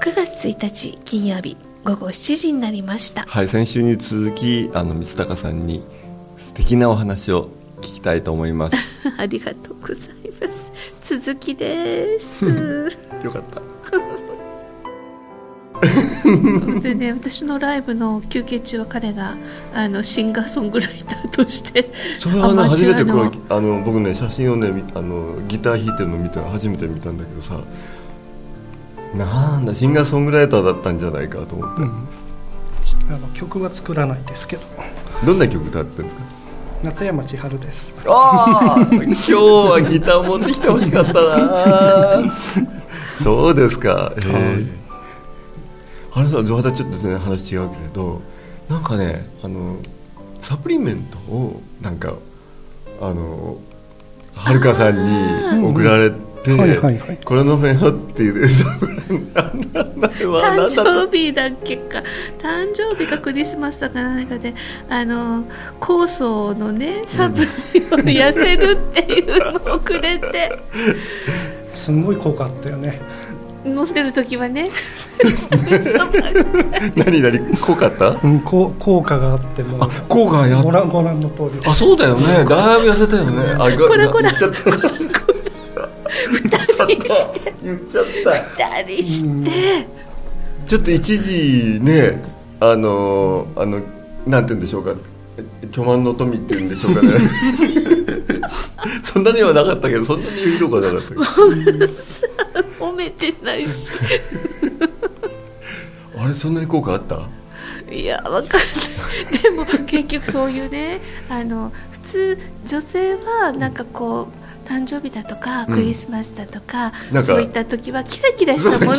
9月1日金曜日午後7時になりました。はい先週に続きあの光高さんに素敵なお話を聞きたいと思います。ありがとうございます。続きです。よかった。でね私のライブの休憩中は彼があのシンガーソングライターとしてそれはね初めてこれあの僕ね写真をねみあのギター弾いてるの見た初めて見たんだけどさなんだシンガーソングライターだったんじゃないかと思って、あの曲は作らないですけど。どんな曲歌ってるんですか？夏山千春です。ああ今日はギター持ってきてほしかったな そうですか。へえあれさまたちょっとですね話違うけれどなんかねあのサプリメントをなんかあのはるかさんに送られて、はいはいはい。これ飲めよっていう。誕生日だっけか誕生日かクリスマスだか何かであの酵素のねサプリを痩せるっていうのをくれて、すんごい効果あったよね。飲んでる時はね。何何濃かった？うんこう効果があっても。あ効果やっご覧ご覧の通り。であそうだよね。だいぶ痩せたよね。あこらこら言っちゃった言っちゃった二人して。ちょっと一時ねあのあのなんて言うんでしょうか。巨万の富っていうんでしょうかね。そんなにはなかったけどそんなにひどくはなかったけど。褒めてないし。あれそんなに効果あった？いやわかんない。でも結局そういうねあの普通女性はなんかこう誕生日だとかうん。クリスマスだとか、なんかそういった時はキラキラしたも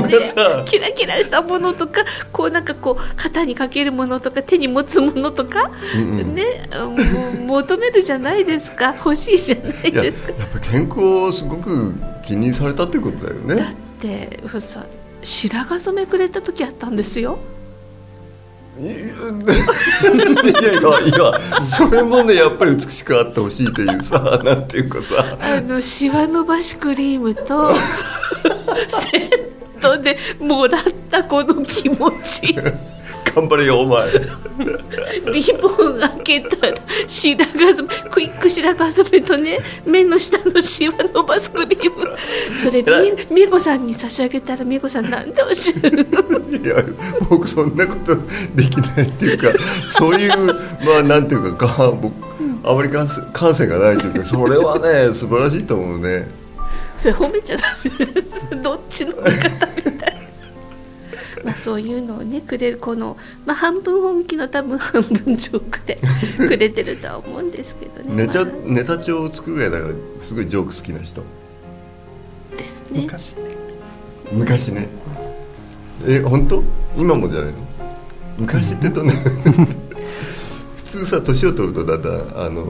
のねさ。キラキラしたものとかこうなんかこう肩にかけるものとか手に持つものとか、うんうん。ねもう求めるじゃないですか。欲しいじゃないですか。ぱり健康をすごく気にされたってことだよだっねてさ白髪染めくれた時あったんですよいやいやいやそれもねやっぱり美しくあってほしいというさ なんていうかさ。あのシワ伸ばしクリームと セットでもらったこの気持ち頑張れよお前。リボン開けたら白髪染めクイック白髪染めとね目の下のシワ伸ばすクリーム。それみ美子さんに差し上げたら美子さんなんでおっしゃる？のいや僕そんなことできないっていうかそういうまあなんていうかか僕あまり感性感性がないというかそれはね素晴らしいと思うね。それ褒めちゃダメです。どっちの味方。まあそういうのをねくれるこの、まあ、半分本気の多分半分ジョークで くれてるとは思うんですけどね。ネタまネタ帳を作るぐらいだからすごいジョーク好きな人。あですね。昔ね。昔ね。え本当？今もじゃないの？昔ってどんな？普通さ年を取るとだんだんあの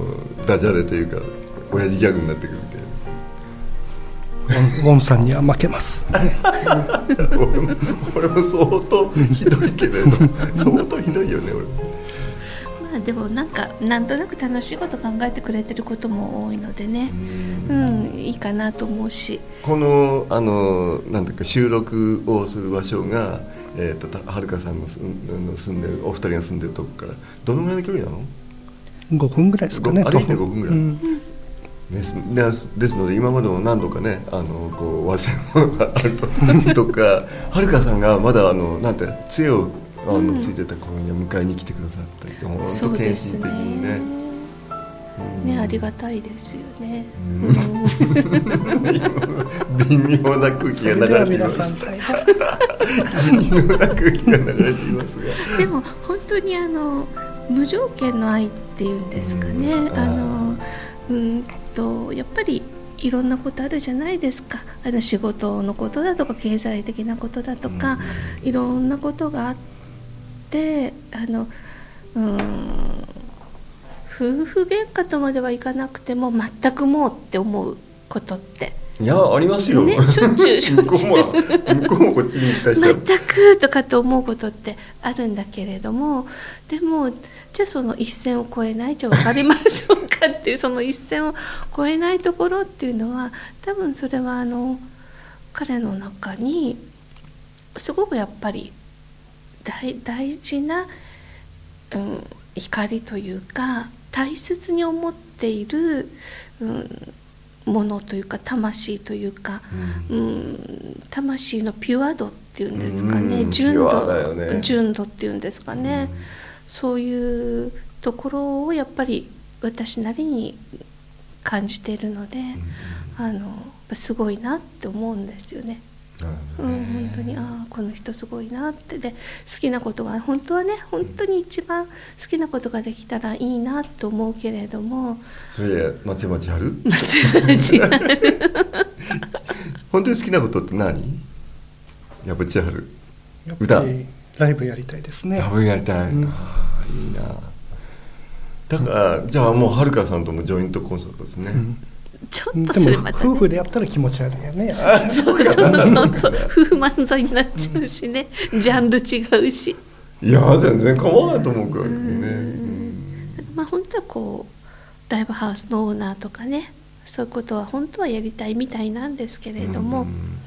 ダジャレというか親父ギャグになってくるみたいなウォンさんには負けます。俺 も俺も相当ひどいけれど相当ひどいよね俺。まあでもなんかなんとなく楽しいこと考えてくれてることも多いのでね、うん、いいかなと思うし。このあのなんていうか収録をする場所が、えー、とたはるかさんの住んの住んでるお二人が住んでるとこからどのぐらいの距離なの？5分ぐらいですかねご歩いて5分ぐらい。うんです。ですですので今までも何度かねあのこう忘れ物があると とかはるかさんがまだあのなんて杖をあの、うん。ついてた頃には迎えに来てくださった本そう当献身的にね。ねありがたいですよね。うん。微妙な空気が流れています微妙な空気が流れていますが。でも本当にあの無条件の愛っていうんですかね、うん。あのうんとやっぱりいろんなことあるじゃないですか。あの仕事のことだとか経済的なことだとか、いろんなことがあってあのうん夫婦喧嘩とまではいかなくても全くもうって思うことっていやありますよ、ね、しょっちゅう しょっちゅう。向こうもこっちに対して。全くとかって思うことってあるんだけれどもでもじゃあその一線を越えないじゃあ分かりましょうかっていう その一線を越えないところっていうのは多分それはあの彼の中にすごくやっぱり大大事な、うん、光というか大切に思っている、うん、ものというか魂というか、うん、魂のピュア度っていうんですかね、うん純度、ね。純度っていうんですかね、うん。そういうところをやっぱり私なりに感じているので、あのすごいなって思うんですよね。うん、本当にああこの人すごいなって。で好きなことが本当はね本当に一番好きなことができたらいいなと思うけれども。それまちまちある？間違え本当に好きなことって何？やっぱ千春やっぱりライブやりたいですね。ラブやりたい、うん。ああいいな。だからじゃあもうはるかさんともジョイントコンサートですね、うんちょっとでもそれまた、夫婦でやったら気持ち悪いよね。あそうそうそうそう。夫婦漫才になっちゃうしね、ジャンル違うし、いや全然構わないと思うからね、まあ本当はこうライブハウスのオーナーとかね。そういうことは本当はやりたいみたいなんですけれども、うん。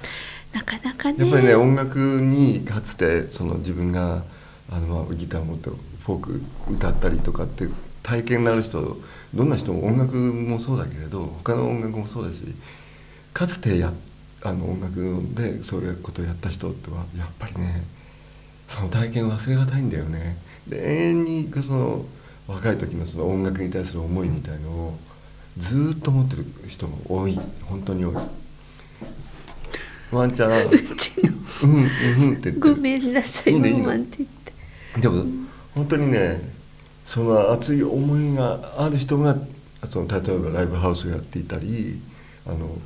なかなかね。やっぱりね音楽にかつてその自分があのまあギター持ってフォーク歌ったりとかって体験のある人どんな人も音楽もそうだけれど他の音楽もそうだしかつてやあの音楽でそういうことをやった人ってはやっぱりねその体験を忘れがたいんだよね。で永遠にその若い時のその音楽に対する思いみたいのをずーっと持ってる人が多い本当に多い。ワンちゃん。うちの。うんうんうんって言ってごめんなさいでも本当にねその熱い思いがある人がその例えばライブハウスをやっていたりあの、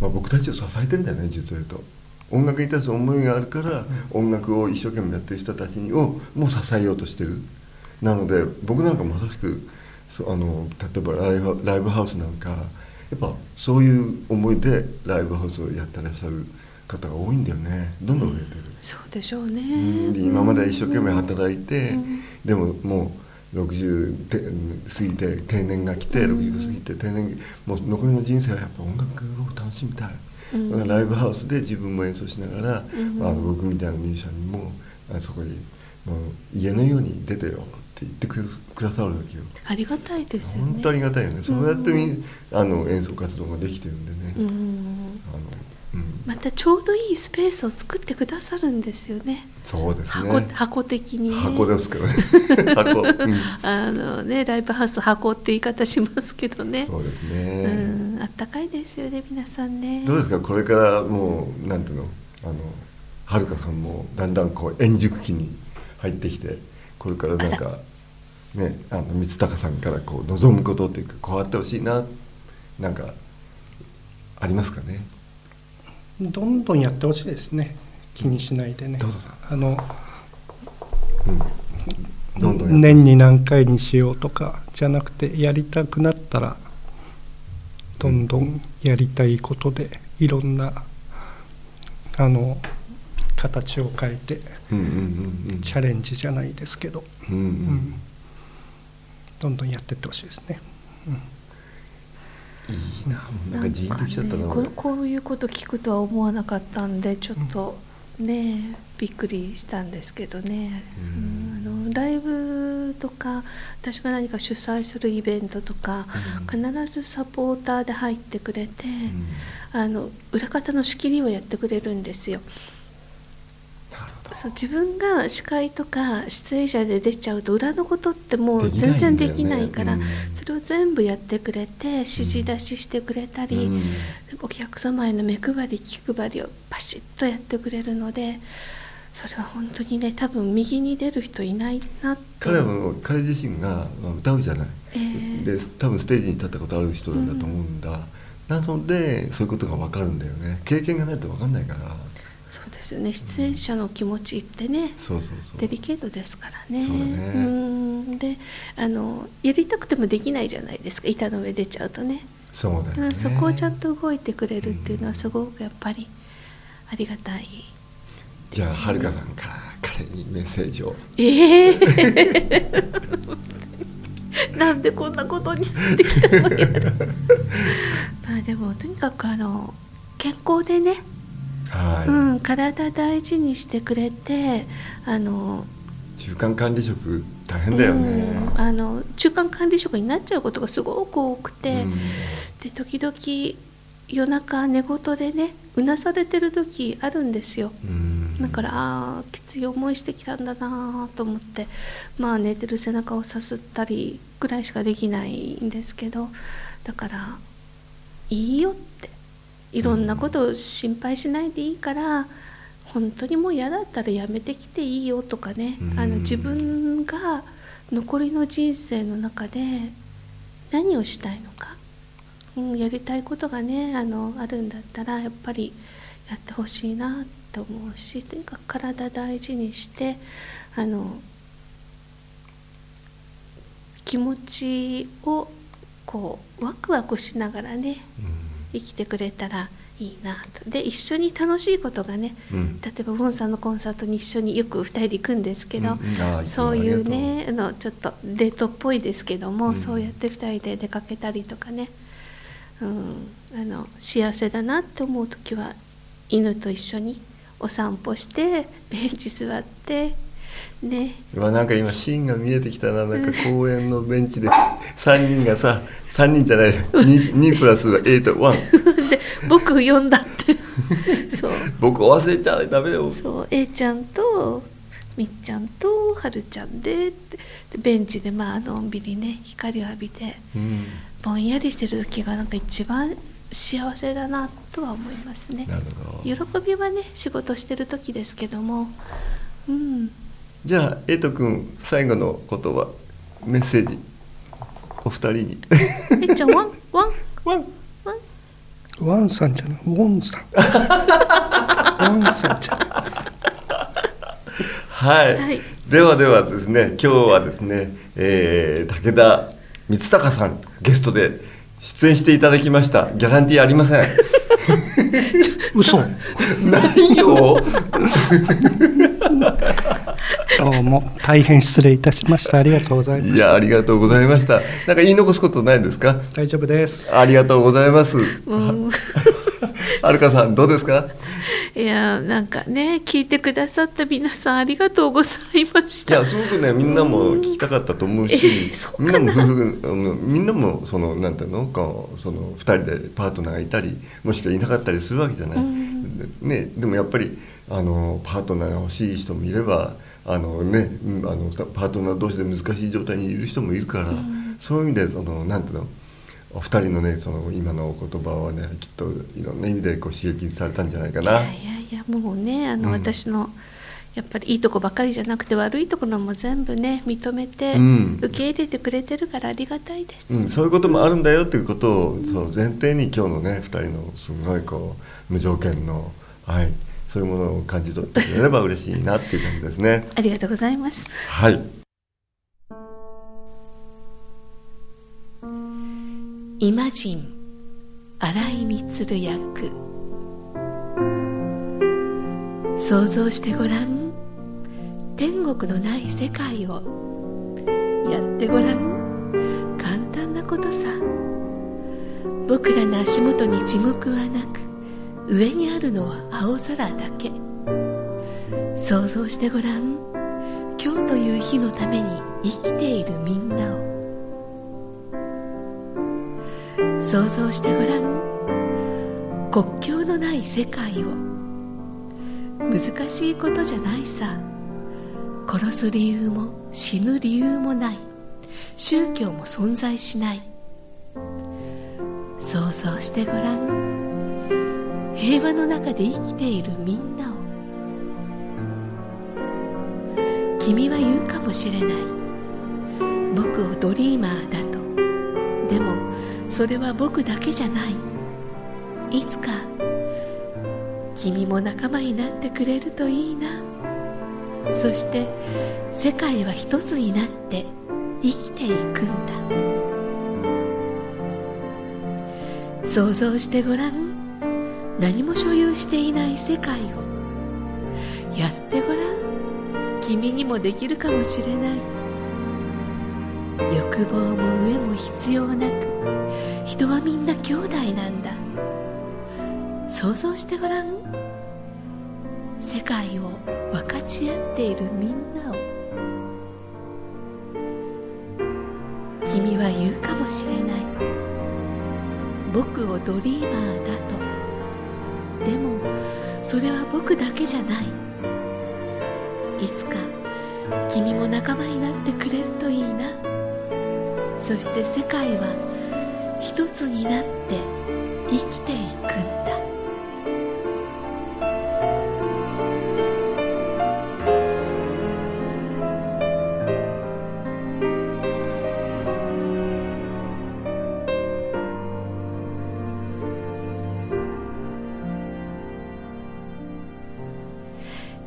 まあ、僕たちを支えてんだよね実を言うと。音楽に対する思いがあるから音楽を一生懸命やってる人たちにをもう支えようとしてる。なので僕なんかまさしくそうあの例えばライブライブハウスなんかやっぱそういう思いでライブハウスをやってらっしゃる方が多いんだよね。どんどん増えてる。そうでしょうね、今まで一生懸命働いて、うん。でももう60て過ぎて定年が来てうん。60過ぎて定年もう残りの人生はやっぱ音楽を楽しみたい、うん。だからライブハウスで自分も演奏しながら、うんあの僕みたいなミュージシャンにもあそこにもう家のように出てよって言ってくださるわけよ。ありがたいですよね。本当ありがたいよね、そうやってみあの演奏活動ができてるんでね、うんあのうん、またちょうどいいスペースを作ってくださるんですよね。そうですね。箱箱的にね。箱ですけどね。箱、うん。あのねライブハウス箱って言い方しますけどね。そうですうね、ん。あったかいですよね皆さんね。どうですか？これからもうなんていうの？あのはるかさんもだんだんこう円熟期に入ってきてこれからなんかねあの三鷹さんからこう望むことっていうかこうあってほしいななんかありますかね？どんどんやってほしいですね。気にしないでね。どうぞ。さあのうん。どんどん年に何回にしようとかじゃなくてやりたくなったらどんどんやりたいことでいろんなあの形を変えてうんうんうんうん。チャレンジじゃないですけど、うんううん。ん、どんどんやっていってほしいですね。いいななんかジーンときちゃったな。ねここういうこと聞くとは思わなかったんでちょっとね、びっくりしたんですけどね、うん。うんあのライブとか私が何か主催するイベントとか、うん。必ずサポーターで入ってくれて、うん。あの裏方の仕切りをやってくれるんですよ。なるほどそう自分が司会とか出演者で出ちゃうと裏のことってもう全然できないからうん。それを全部やってくれて指示出ししてくれたり、うん。お客様への目配り気配りをパシッとやってくれるのでそれは本当にね多分右に出る人いないなと彼は彼自身がまあ歌うじゃない、えーで多分ステージに立ったことある人なんだと思うんだ、なのでそういうことが分かるんだよね。経験がないと分かんないからそうですよね。出演者の気持ちってね、そうそうそう。デリケートですからね。そうだね。うん。であのやりたくてもできないじゃないですか。板の上出ちゃうとね。そうだよね。うん。そこをちゃんと動いてくれるっていうのはすごくやっぱりありがたいじゃあはるかさんから彼にメッセージを。ええ。なんでこんなことになってきたのやろまあでもとにかくあの健康でね、はい、うん、体大事にしてくれてあの中間管理職大変だよね、うんあの中間管理職になっちゃうことがすごく多くて、うん。で時々夜中寝言でねうなされてる時あるんですよ。うん。だからあーきつい思いしてきたんだなと思ってまあ寝てる背中をさすったりぐらいしかできないんですけどだからいいよっていろんなことを心配しないでいいから、本当にもう嫌だったらやめてきていいよとかね、うん。あの自分が残りの人生の中で何をしたいのか、うん、やりたいことがねあのあるんだったらやっぱりやってほしいなと思うしとにかく体大事にしてあの気持ちをこうワクワクしながらね生きてくれたらいいなと。で一緒に楽しいことがねうん。例えばボンさんのコンサートに一緒によく2人で行くんですけど、うん。そういうねあのちょっとデートっぽいですけども、うん。そうやって2人で出かけたりとかね、うん、あの幸せだなって思う時は犬と一緒にお散歩してベンチ座ってね。うわなんか今シーンが見えてきたな。なんか公園のベンチで3人がさ3人じゃない 2, 2プラス8ワン。で僕呼んだって。そう。僕忘れちゃダメだよ。そう。A ちゃんとみっちゃんとはるちゃんでベンチでまあのんびりね光を浴びてうんぼんやりしてる時がなんか一番幸せだなとは思いますねなるほど喜びはね仕事してる時ですけどもうんじゃあエイト君最後の言葉メッセージ。お二人に。えちゃんワンワン。ワン。ワン。ワンさんじゃない。ウォンさん。ワンさんじゃない。はい、はい。ではではですね今日はですね、えー武田光隆さんゲストで出演していただきました。ギャランティーありません 嘘。ないよどうも。大変失礼いたしました。ありがとうございまいした。やありがとうございました。なんか言い残すことないですか？大丈夫です。ありがとうございます。う。んはるかさんどうですか？いやなんかね聞いてくださった皆さんありがとうございましいたやすごくねみんなも聞きたかったと思うし、うみんなも夫婦あのみんなもそのなんていうのこうその2人でパートナーがいたりもしくはいなかったりするわけじゃない、うん。ね、でもやっぱりあのパートナーが欲しい人もいればあの、ね、うんあのパートナー同士で難しい状態にいる人もいるから、ん。そういう意味でそのなんていうのお二人のねその今のお言葉はねきっといろんな意味でこう刺激されたんじゃないかな。いやいやもうねあの、うん。私のやっぱりいいとこばかりじゃなくて悪いところも全部ね認めてうん。受け入れてくれてるからありがたいです、うん、そういうこともあるんだよっていうことをその前提に今日のね2人のすごいこう無条件の愛そういうものを感じ取ってくれれば嬉しいなっていう感じですね。ありがとうございます。はいイマジン新井満役。想像してごらん。天国のない世界を。やってごらん。簡単なことさ。僕らの足元に地獄はなく上にあるのは青空だけ。想像してごらん。今日という日のために生きているみんなを。想像してごらん。国境のない世界を。難しいことじゃないさ。殺す理由も死ぬ理由もない。宗教も存在しない。想像してごらん。平和の中で生きているみんなを。君は言うかもしれない。僕をドリーマーだと。でもそれは僕だけじゃない。いつか君も仲間になってくれるといいな。そして世界は一つになって生きていくんだ。想像してごらん。何も所有していない世界を。やってごらん。君にもできるかもしれない。欲望も上も必要なく。人はみんな兄弟なんだ。想像してごらん。世界を分かち合っているみんなを。君は言うかもしれない。僕をドリーマーだと。でもそれは僕だけじゃない。いつか君も仲間になってくれるといいな。そして世界は一つになって生きていくんだ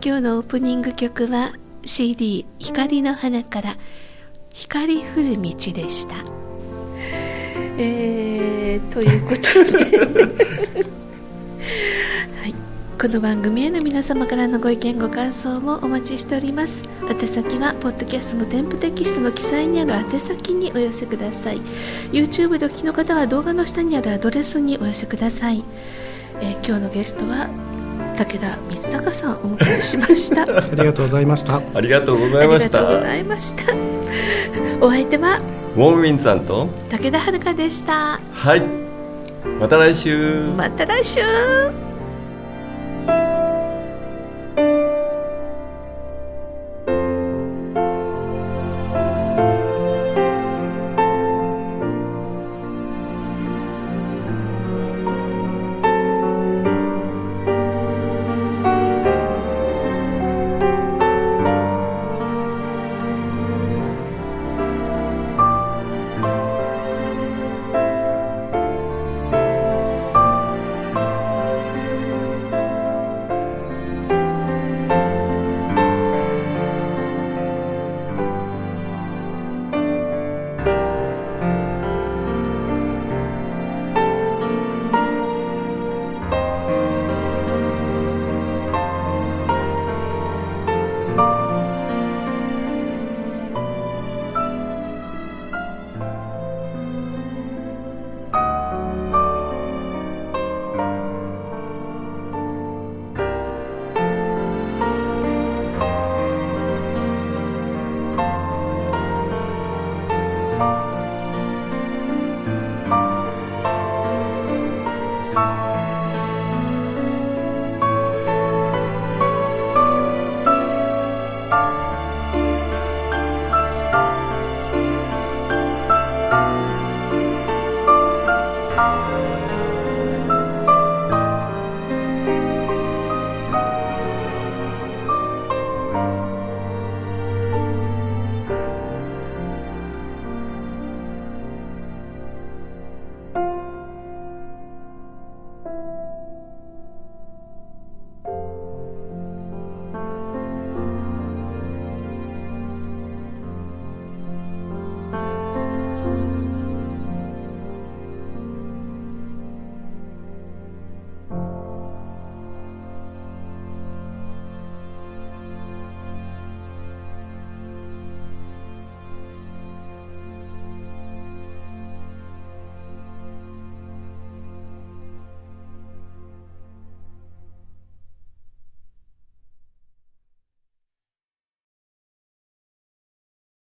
今日のオープニング曲は CD「光の花」から「光降る道」でした。えー、ということで。はい、この番組への皆様からのご意見ご感想もお待ちしております。宛先はポッドキャストの添付テキストの記載にある宛先にお寄せください。YouTube でお聞きの方は動画の下にあるアドレスにお寄せください、えー、今日のゲストは武田光孝さんお迎えしました。ありがとうございました。ありがとうございました。ありがとうございました。お相手はウォンウィンさんと武田遥でした。はい。また来週。また来週